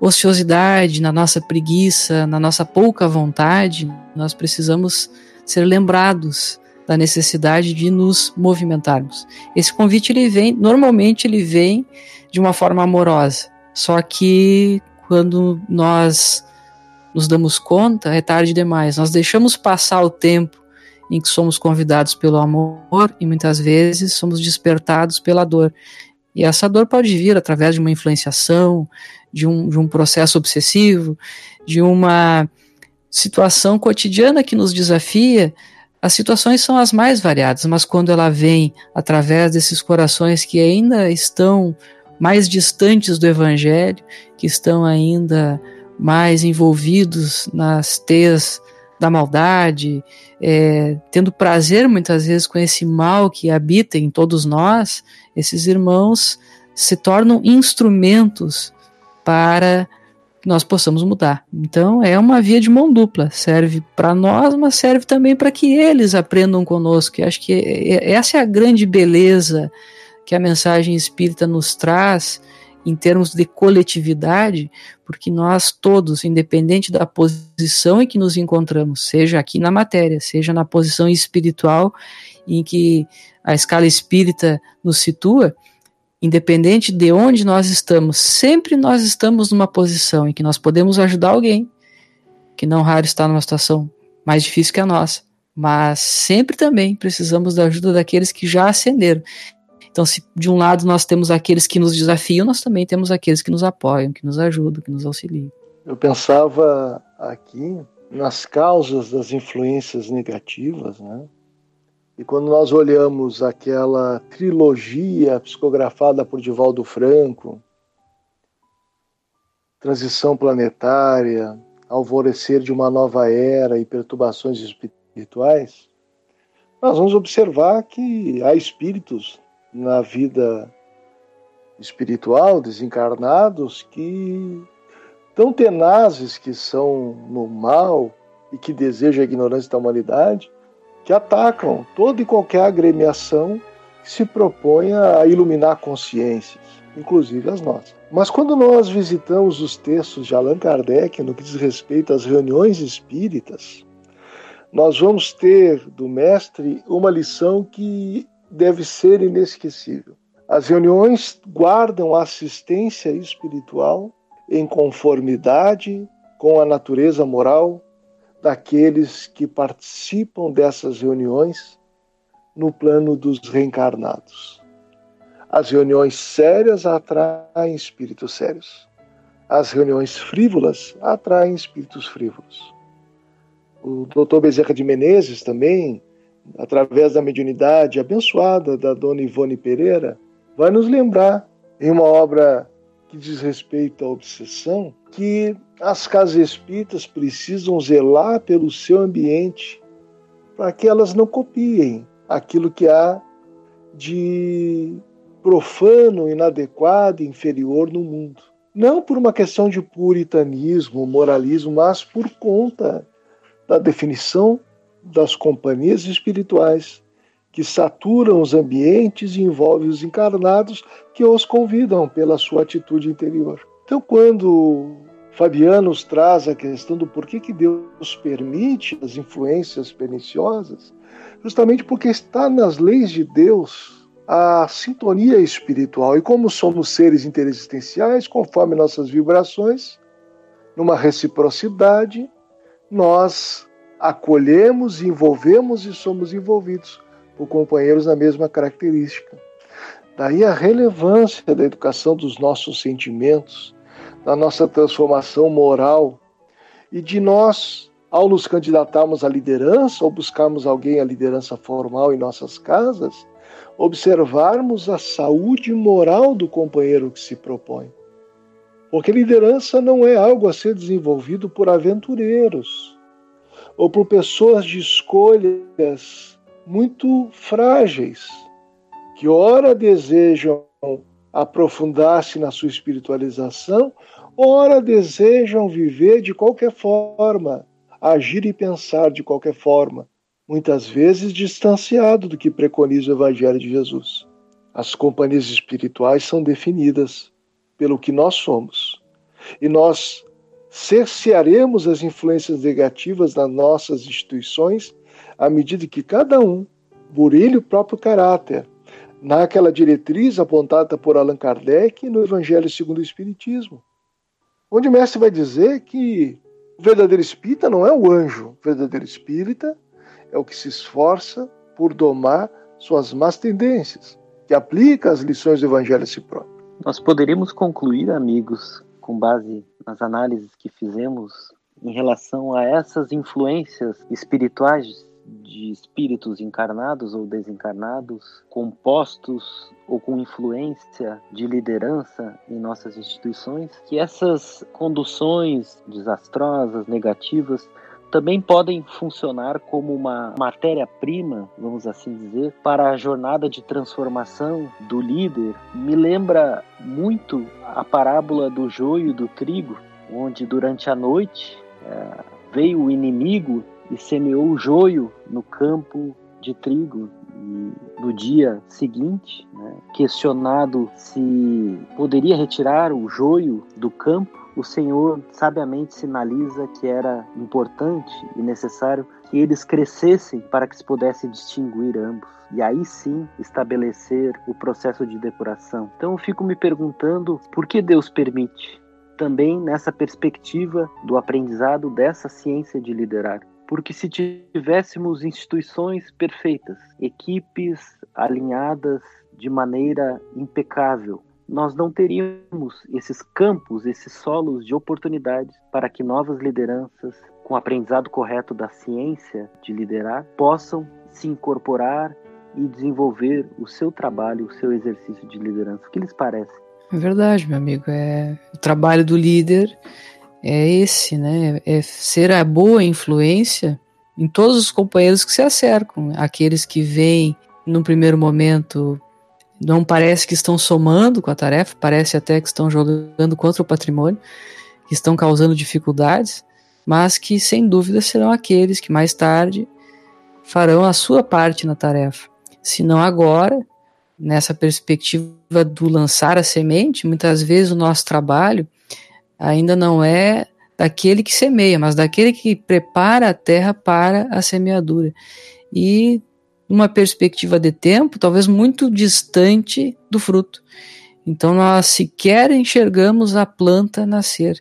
ociosidade, na nossa preguiça, na nossa pouca vontade, nós precisamos ser lembrados da necessidade de nos movimentarmos. Esse convite ele vem, normalmente ele vem de uma forma amorosa. Só que quando nós nos damos conta, é tarde demais. Nós deixamos passar o tempo em que somos convidados pelo amor e muitas vezes somos despertados pela dor. E essa dor pode vir através de uma influenciação, de um, de um processo obsessivo, de uma situação cotidiana que nos desafia. As situações são as mais variadas, mas quando ela vem através desses corações que ainda estão mais distantes do Evangelho, que estão ainda mais envolvidos nas teias da maldade, é, tendo prazer muitas vezes com esse mal que habita em todos nós, esses irmãos se tornam instrumentos para que nós possamos mudar. Então é uma via de mão dupla, serve para nós, mas serve também para que eles aprendam conosco. E acho que essa é a grande beleza que a mensagem espírita nos traz em termos de coletividade, porque nós todos, independente da posição em que nos encontramos, seja aqui na matéria, seja na posição espiritual em que a escala espírita nos situa, independente de onde nós estamos, sempre nós estamos numa posição em que nós podemos ajudar alguém, que não raro está numa situação mais difícil que a nossa, mas sempre também precisamos da ajuda daqueles que já ascenderam. Então, se de um lado nós temos aqueles que nos desafiam, nós também temos aqueles que nos apoiam, que nos ajudam, que nos auxiliam. Eu pensava aqui nas causas das influências negativas, né? E quando nós olhamos aquela trilogia psicografada por Divaldo Franco, Transição Planetária, Alvorecer de uma Nova Era e Perturbações Espirituais, nós vamos observar que há espíritos na vida espiritual, desencarnados, que tão tenazes que são no mal e que desejam a ignorância da humanidade, que atacam toda e qualquer agremiação que se proponha a iluminar consciências, inclusive as nossas. Mas quando nós visitamos os textos de Allan Kardec no que diz respeito às reuniões espíritas, nós vamos ter do mestre uma lição que deve ser inesquecível. As reuniões guardam assistência espiritual em conformidade com a natureza moral daqueles que participam dessas reuniões no plano dos reencarnados. As reuniões sérias atraem espíritos sérios. As reuniões frívolas atraem espíritos frívolos. O Dr. Bezerra de Menezes também, através da mediunidade abençoada da Dona Ivone Pereira, vai nos lembrar em uma obra que diz respeito à obsessão, que as casas espíritas precisam zelar pelo seu ambiente para que elas não copiem aquilo que há de profano, inadequado, inferior no mundo. Não por uma questão de puritanismo, moralismo, mas por conta da definição das companhias espirituais que saturam os ambientes e envolvem os encarnados que os convidam pela sua atitude interior. Então, quando Fabiano nos traz a questão do porquê que Deus permite as influências perniciosas, justamente porque está nas leis de Deus a sintonia espiritual. E como somos seres interexistenciais, conforme nossas vibrações, numa reciprocidade, nós acolhemos, envolvemos e somos envolvidos por companheiros na mesma característica. Daí a relevância da educação dos nossos sentimentos, da nossa transformação moral e de nós, ao nos candidatarmos à liderança ou buscarmos alguém à liderança formal em nossas casas, observarmos a saúde moral do companheiro que se propõe. Porque liderança não é algo a ser desenvolvido por aventureiros ou por pessoas de escolhas muito frágeis, que ora desejam aprofundar-se na sua espiritualização, ora desejam viver de qualquer forma, agir e pensar de qualquer forma, muitas vezes distanciado do que preconiza o Evangelho de Jesus. As companhias espirituais são definidas pelo que nós somos. E nós cercearemos as influências negativas das nossas instituições à medida que cada um burilhe o próprio caráter, naquela diretriz apontada por Allan Kardec no Evangelho segundo o Espiritismo, onde o mestre vai dizer que o verdadeiro espírita não é o anjo, o verdadeiro espírita é o que se esforça por domar suas más tendências, que aplica as lições do Evangelho a si próprio. Nós poderíamos concluir, amigos, com base nas análises que fizemos em relação a essas influências espirituais de espíritos encarnados ou desencarnados, compostos ou com influência de liderança em nossas instituições, que essas conduções desastrosas, negativas, também podem funcionar como uma matéria-prima, vamos assim dizer, para a jornada de transformação do líder. Me lembra muito a parábola do joio e do trigo, onde durante a noite é, veio o inimigo e semeou o joio no campo de trigo. E no dia seguinte, né, questionado se poderia retirar o joio do campo, o Senhor sabiamente sinaliza que era importante e necessário que eles crescessem para que se pudesse distinguir ambos. E aí sim estabelecer o processo de depuração. Então eu fico me perguntando por que Deus permite, também nessa perspectiva do aprendizado dessa ciência de liderar. Porque se tivéssemos instituições perfeitas, equipes alinhadas de maneira impecável, nós não teríamos esses campos, esses solos de oportunidades para que novas lideranças, com o aprendizado correto da ciência de liderar, possam se incorporar e desenvolver o seu trabalho, o seu exercício de liderança. O que lhes parece? É verdade, meu amigo. É o trabalho do líder é esse, né? É ser a boa influência em todos os companheiros que se acercam, aqueles que vêm no primeiro momento não parece que estão somando com a tarefa, parece até que estão jogando contra o patrimônio, que estão causando dificuldades, mas que sem dúvida serão aqueles que mais tarde farão a sua parte na tarefa. Se não agora, nessa perspectiva do lançar a semente, muitas vezes o nosso trabalho ainda não é daquele que semeia, mas daquele que prepara a terra para a semeadura. E numa perspectiva de tempo talvez muito distante do fruto. Então nós sequer enxergamos a planta nascer.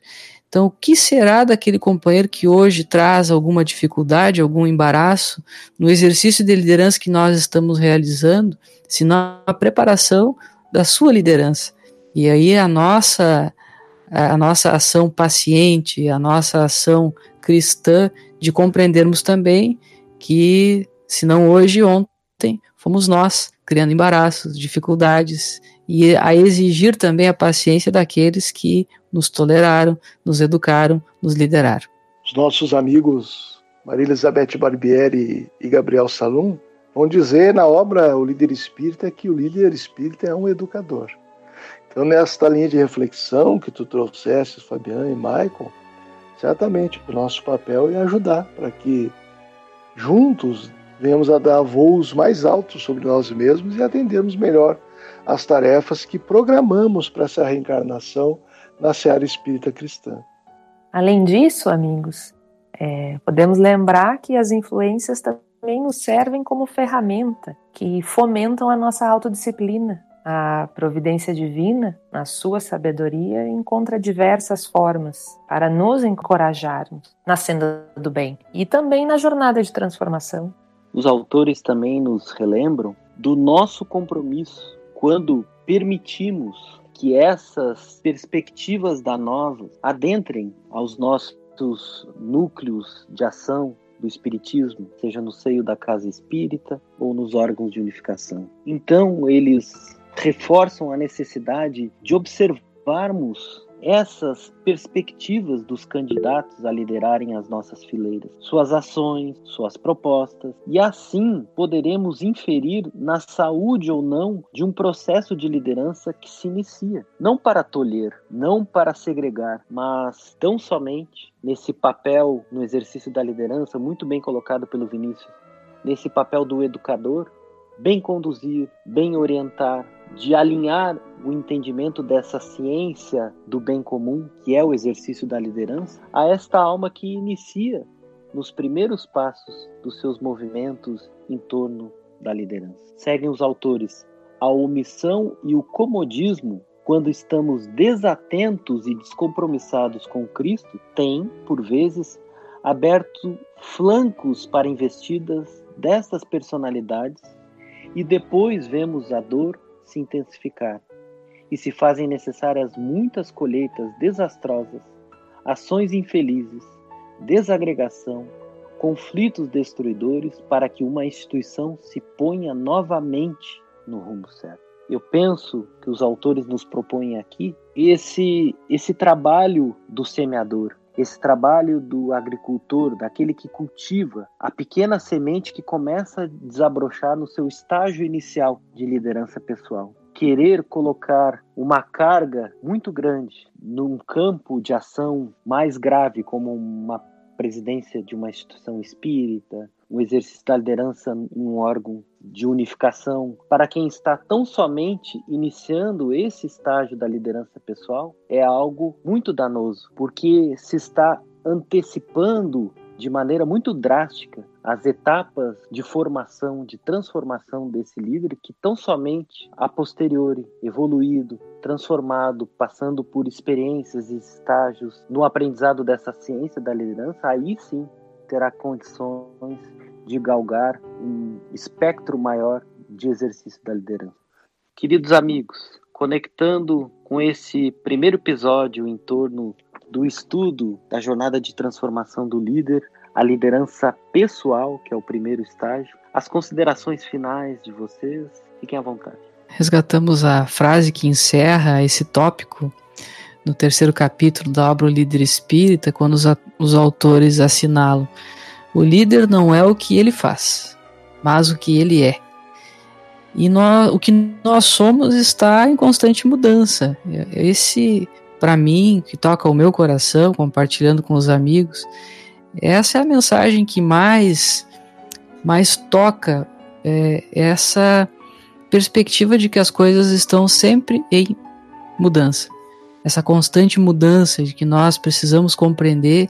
Então, o que será daquele companheiro que hoje traz alguma dificuldade, algum embaraço no exercício de liderança que nós estamos realizando, se não a preparação da sua liderança? E aí a nossa a nossa ação paciente, a nossa ação cristã de compreendermos também que se não hoje, ontem, fomos nós, criando embaraços, dificuldades e a exigir também a paciência daqueles que nos toleraram, nos educaram, nos lideraram. Os nossos amigos Maria Elizabeth Barbieri e Gabriel Salum vão dizer na obra O Líder Espírita que o líder espírita é um educador. Então, nesta linha de reflexão que tu trouxeste, Fabiano e Michael, certamente o nosso papel é ajudar para que juntos venhamos a dar voos mais altos sobre nós mesmos e atendermos melhor as tarefas que programamos para essa reencarnação na seara espírita cristã. Além disso, amigos, é, podemos lembrar que as influências também nos servem como ferramenta que fomentam a nossa autodisciplina. A providência divina, na sua sabedoria, encontra diversas formas para nos encorajarmos na senda do bem e também na jornada de transformação. Os autores também nos relembram do nosso compromisso quando permitimos que essas perspectivas da nova adentrem aos nossos núcleos de ação do espiritismo, seja no seio da casa espírita ou nos órgãos de unificação. Então, eles reforçam a necessidade de observarmos essas perspectivas dos candidatos a liderarem as nossas fileiras, suas ações, suas propostas, e assim poderemos inferir na saúde ou não de um processo de liderança que se inicia, não para tolher, não para segregar, mas tão somente nesse papel no exercício da liderança, muito bem colocado pelo Vinícius, nesse papel do educador, bem conduzir, bem orientar, de alinhar o entendimento dessa ciência do bem comum, que é o exercício da liderança, a esta alma que inicia nos primeiros passos dos seus movimentos em torno da liderança. Seguem os autores. A omissão e o comodismo, quando estamos desatentos e descompromissados com Cristo, têm, por vezes, aberto flancos para investidas dessas personalidades e depois vemos a dor se intensificar e se fazem necessárias muitas colheitas desastrosas, ações infelizes, desagregação, conflitos destruidores para que uma instituição se ponha novamente no rumo certo. Eu penso que os autores nos propõem aqui esse esse trabalho do semeador, esse trabalho do agricultor, daquele que cultiva a pequena semente que começa a desabrochar no seu estágio inicial de liderança pessoal. Querer colocar uma carga muito grande num campo de ação mais grave, como uma presidência de uma instituição espírita, um exercício da liderança em um órgão de unificação, para quem está tão somente iniciando esse estágio da liderança pessoal, é algo muito danoso, porque se está antecipando de maneira muito drástica as etapas de formação, de transformação desse líder que tão somente a posteriori, evoluído, transformado, passando por experiências e estágios no aprendizado dessa ciência da liderança, aí sim terá condições de galgar um espectro maior de exercício da liderança. Queridos amigos, conectando com esse primeiro episódio em torno do estudo da jornada de transformação do líder, a liderança pessoal, que é o primeiro estágio, as considerações finais de vocês, fiquem à vontade. Resgatamos a frase que encerra esse tópico no terceiro capítulo da obra O Líder Espírita, quando os, os autores assinalam: O líder não é o que ele faz, mas o que ele é. E nós, o que nós somos está em constante mudança. Esse para mim, que toca o meu coração, compartilhando com os amigos, essa é a mensagem que mais, mais toca é, essa perspectiva de que as coisas estão sempre em mudança. Essa constante mudança de que nós precisamos compreender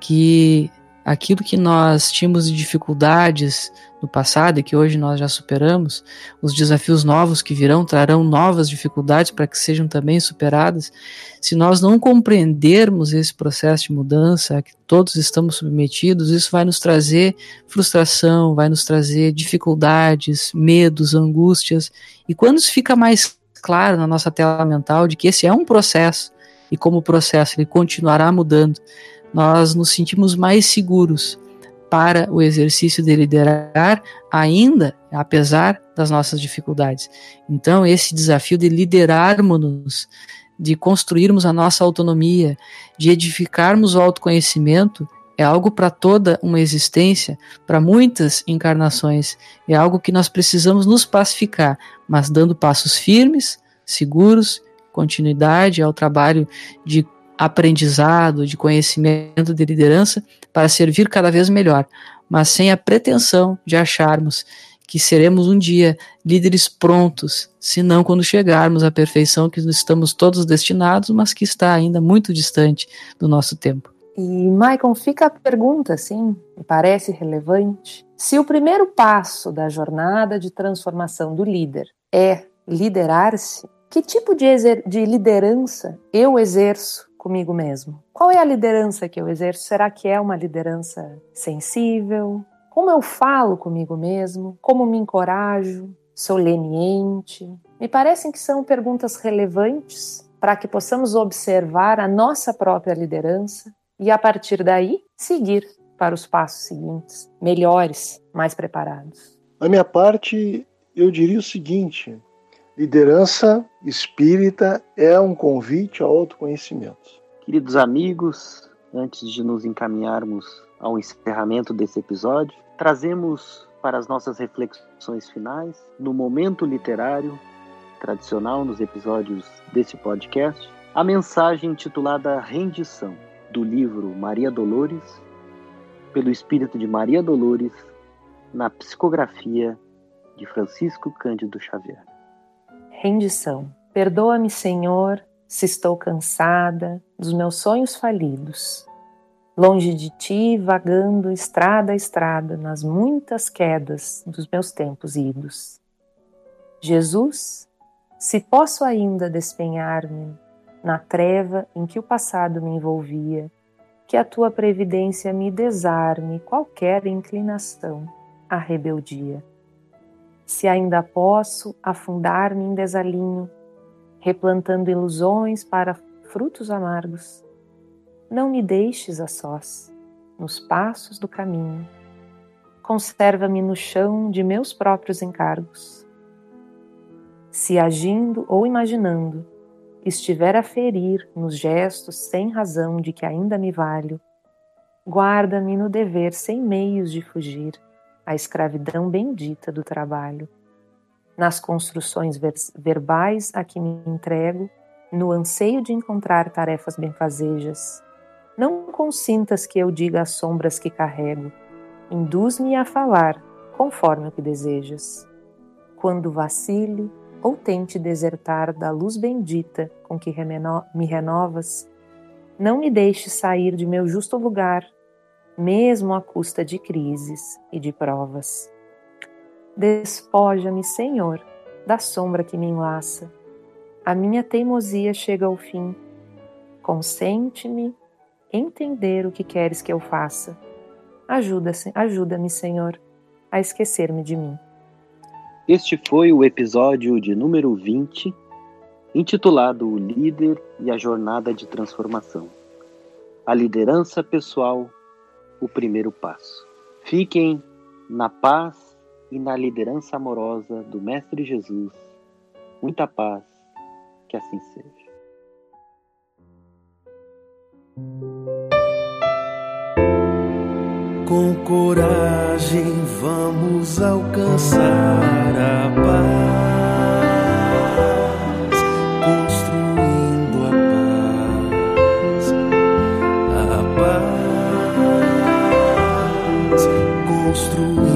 que aquilo que nós tínhamos de dificuldades no passado e que hoje nós já superamos, os desafios novos que virão trarão novas dificuldades para que sejam também superadas. Se nós não compreendermos esse processo de mudança a que todos estamos submetidos, isso vai nos trazer frustração, vai nos trazer dificuldades, medos, angústias. E quando isso fica mais claro na nossa tela mental de que esse é um processo e como o processo ele continuará mudando, nós nos sentimos mais seguros para o exercício de liderar, ainda apesar das nossas dificuldades. Então, esse desafio de liderarmos-nos, de construirmos a nossa autonomia, de edificarmos o autoconhecimento, é algo para toda uma existência, para muitas encarnações. É algo que nós precisamos nos pacificar, mas dando passos firmes, seguros, continuidade ao trabalho de aprendizado, de conhecimento de liderança para servir cada vez melhor, mas sem a pretensão de acharmos que seremos um dia líderes prontos, senão quando chegarmos à perfeição que estamos todos destinados, mas que está ainda muito distante do nosso tempo. E, Maicon, fica a pergunta, sim, me parece relevante. Se o primeiro passo da jornada de transformação do líder é liderar-se, que tipo de, de liderança eu exerço comigo mesmo? Qual é a liderança que eu exerço? Será que é uma liderança sensível? Como eu falo comigo mesmo? Como me encorajo? Sou leniente? Me parecem que são perguntas relevantes para que possamos observar a nossa própria liderança e, a partir daí, seguir para os passos seguintes, melhores, mais preparados. Da minha parte, eu diria o seguinte: Liderança espírita é um convite ao autoconhecimento. Queridos amigos, antes de nos encaminharmos ao encerramento desse episódio, trazemos para as nossas reflexões finais, no momento literário tradicional nos episódios desse podcast, a mensagem intitulada Rendição, do livro Maria Dolores, pelo espírito de Maria Dolores, na psicografia de Francisco Cândido Xavier. Rendição. Perdoa-me, Senhor, se estou cansada dos meus sonhos falidos. Longe de ti, vagando estrada a estrada nas muitas quedas dos meus tempos idos. Jesus, se posso ainda despenhar-me na treva em que o passado me envolvia, que a tua previdência me desarme qualquer inclinação à rebeldia se ainda posso afundar-me em desalinho, replantando ilusões para frutos amargos. Não me deixes a sós, nos passos do caminho. Conserva-me no chão de meus próprios encargos. Se agindo ou imaginando, estiver a ferir nos gestos sem razão de que ainda me valho, guarda-me no dever sem meios de fugir a escravidão bendita do trabalho. Nas construções ver verbais a que me entrego, no anseio de encontrar tarefas benfazejas, não consintas que eu diga as sombras que carrego, induz-me a falar conforme o que desejas. Quando vacile ou tente desertar da luz bendita com que me renovas, não me deixe sair de meu justo lugar mesmo à custa de crises e de provas. Despoja-me, Senhor, da sombra que me enlaça. A minha teimosia chega ao fim. Consente-me entender o que queres que eu faça. Ajuda-me, ajuda Senhor, a esquecer-me de mim. Este foi o episódio de número 20, intitulado O Líder e a Jornada de Transformação. A liderança pessoal o primeiro passo. Fiquem na paz e na liderança amorosa do Mestre Jesus. Muita paz, que assim seja. Com coragem vamos alcançar a paz. construir.